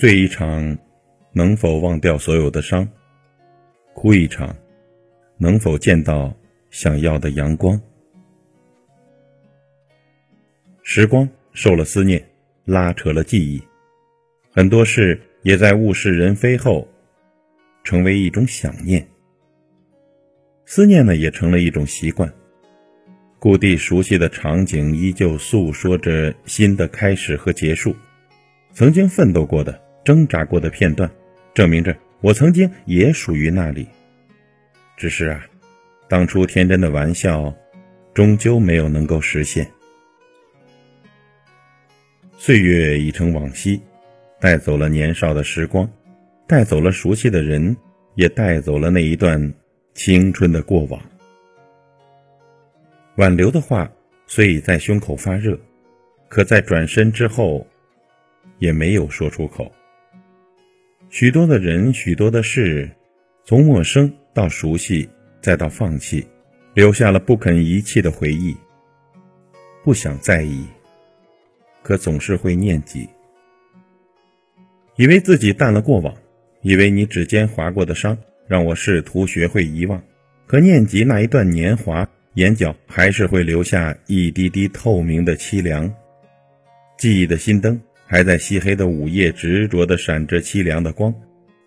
醉一场，能否忘掉所有的伤？哭一场，能否见到想要的阳光？时光受了思念，拉扯了记忆，很多事也在物是人非后，成为一种想念。思念呢，也成了一种习惯。故地熟悉的场景，依旧诉说着新的开始和结束。曾经奋斗过的、挣扎过的片段，证明着我曾经也属于那里。只是啊，当初天真的玩笑，终究没有能够实现。岁月已成往昔，带走了年少的时光，带走了熟悉的人，也带走了那一段青春的过往。挽留的话虽已在胸口发热，可在转身之后，也没有说出口。许多的人，许多的事，从陌生到熟悉，再到放弃，留下了不肯遗弃的回忆。不想在意，可总是会念及。以为自己淡了过往，以为你指尖划过的伤，让我试图学会遗忘，可念及那一段年华。眼角还是会留下一滴滴透明的凄凉，记忆的心灯还在漆黑的午夜执着地闪着凄凉的光。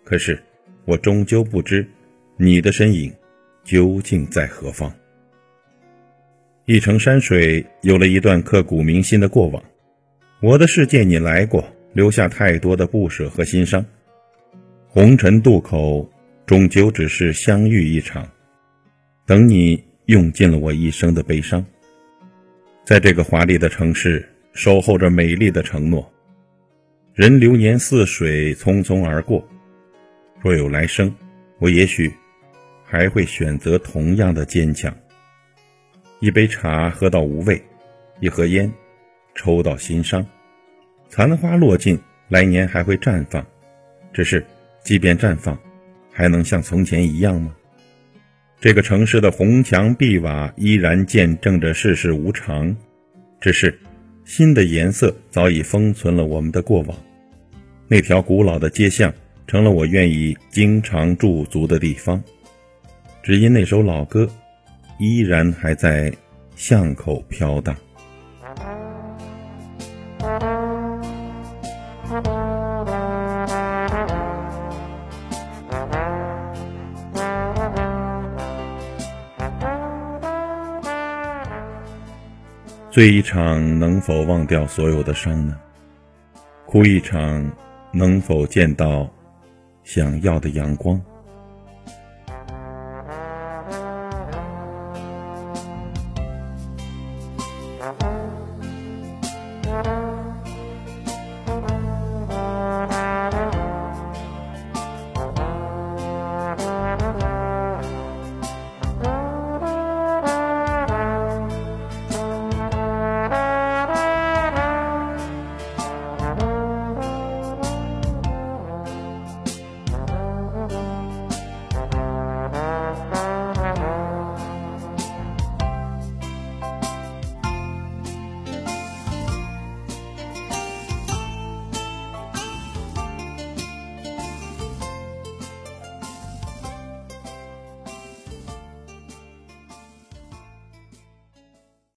可是，我终究不知，你的身影究竟在何方。一程山水有了一段刻骨铭心的过往，我的世界你来过，留下太多的不舍和心伤。红尘渡口，终究只是相遇一场，等你。用尽了我一生的悲伤，在这个华丽的城市守候着美丽的承诺。人流年似水，匆匆而过。若有来生，我也许还会选择同样的坚强。一杯茶喝到无味，一盒烟抽到心伤。残花落尽，来年还会绽放。只是，即便绽放，还能像从前一样吗？这个城市的红墙碧瓦依然见证着世事无常，只是新的颜色早已封存了我们的过往。那条古老的街巷成了我愿意经常驻足的地方，只因那首老歌依然还在巷口飘荡。醉一场能否忘掉所有的伤呢？哭一场能否见到想要的阳光？